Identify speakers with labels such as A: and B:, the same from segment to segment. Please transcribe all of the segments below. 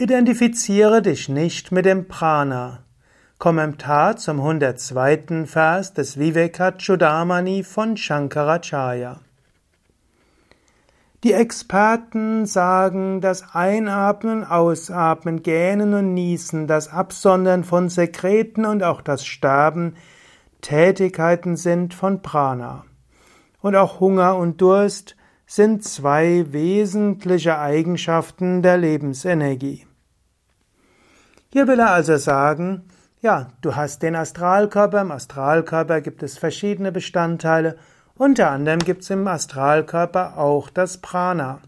A: Identifiziere dich nicht mit dem Prana. Kommentar zum 102. Vers des Vivekachudamani von Shankaracharya. Die Experten sagen, das Einatmen, Ausatmen, Gähnen und Niesen, das Absondern von Sekreten und auch das Sterben Tätigkeiten sind von Prana. Und auch Hunger und Durst sind zwei wesentliche Eigenschaften der Lebensenergie. Hier will er also sagen, ja, du hast den Astralkörper, im Astralkörper gibt es verschiedene Bestandteile, unter anderem gibt es im Astralkörper auch das Prana.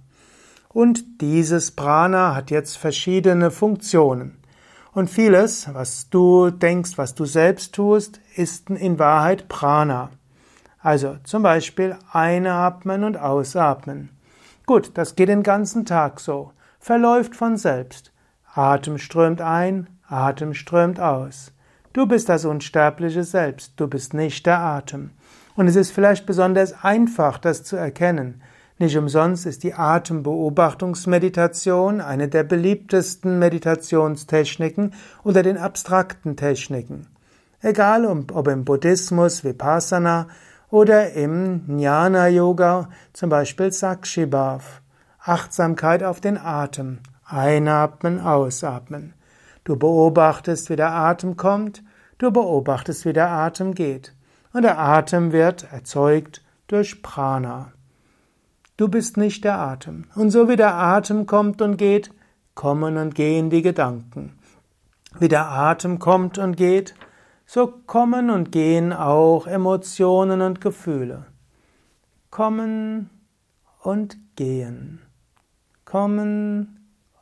A: Und dieses Prana hat jetzt verschiedene Funktionen. Und vieles, was du denkst, was du selbst tust, ist in Wahrheit Prana. Also zum Beispiel einatmen und ausatmen. Gut, das geht den ganzen Tag so, verläuft von selbst. Atem strömt ein, Atem strömt aus. Du bist das unsterbliche Selbst, du bist nicht der Atem. Und es ist vielleicht besonders einfach, das zu erkennen. Nicht umsonst ist die Atembeobachtungsmeditation eine der beliebtesten Meditationstechniken unter den abstrakten Techniken. Egal ob im Buddhismus Vipassana oder im Jnana Yoga, zum Beispiel Sakshibhav. Achtsamkeit auf den Atem. Einatmen, ausatmen. Du beobachtest, wie der Atem kommt, du beobachtest, wie der Atem geht. Und der Atem wird erzeugt durch Prana. Du bist nicht der Atem. Und so wie der Atem kommt und geht, kommen und gehen die Gedanken. Wie der Atem kommt und geht, so kommen und gehen auch Emotionen und Gefühle. Kommen und gehen. Kommen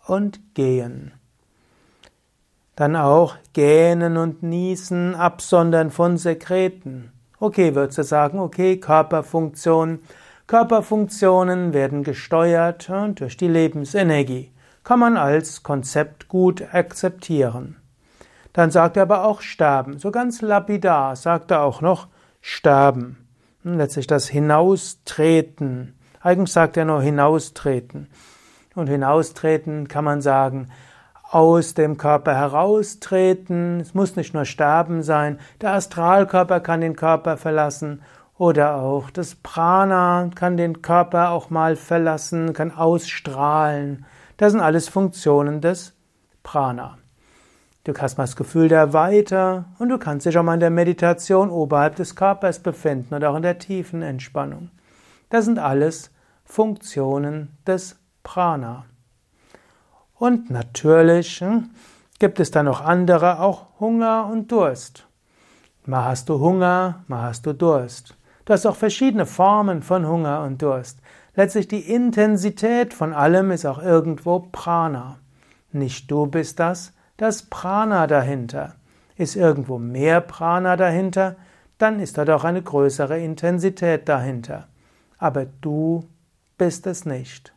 A: und gehen. Dann auch gähnen und niesen, absondern von Sekreten. Okay, würdest du sagen, okay, Körperfunktion. Körperfunktionen werden gesteuert durch die Lebensenergie. Kann man als Konzept gut akzeptieren. Dann sagt er aber auch sterben. So ganz lapidar sagt er auch noch sterben. Letztlich das Hinaustreten. Eigentlich sagt er nur hinaustreten. Und hinaustreten kann man sagen, aus dem Körper heraustreten. Es muss nicht nur sterben sein. Der Astralkörper kann den Körper verlassen oder auch das Prana kann den Körper auch mal verlassen, kann ausstrahlen. Das sind alles Funktionen des Prana. Du hast mal das Gefühl der Weite und du kannst dich auch mal in der Meditation oberhalb des Körpers befinden und auch in der tiefen Entspannung. Das sind alles Funktionen des Prana. Und natürlich hm, gibt es dann noch andere, auch Hunger und Durst. Mal hast du Hunger, mal hast du Durst. Du hast auch verschiedene Formen von Hunger und Durst. Letztlich die Intensität von allem ist auch irgendwo Prana. Nicht du bist das, das Prana dahinter. Ist irgendwo mehr Prana dahinter, dann ist da doch eine größere Intensität dahinter. Aber du bist es nicht.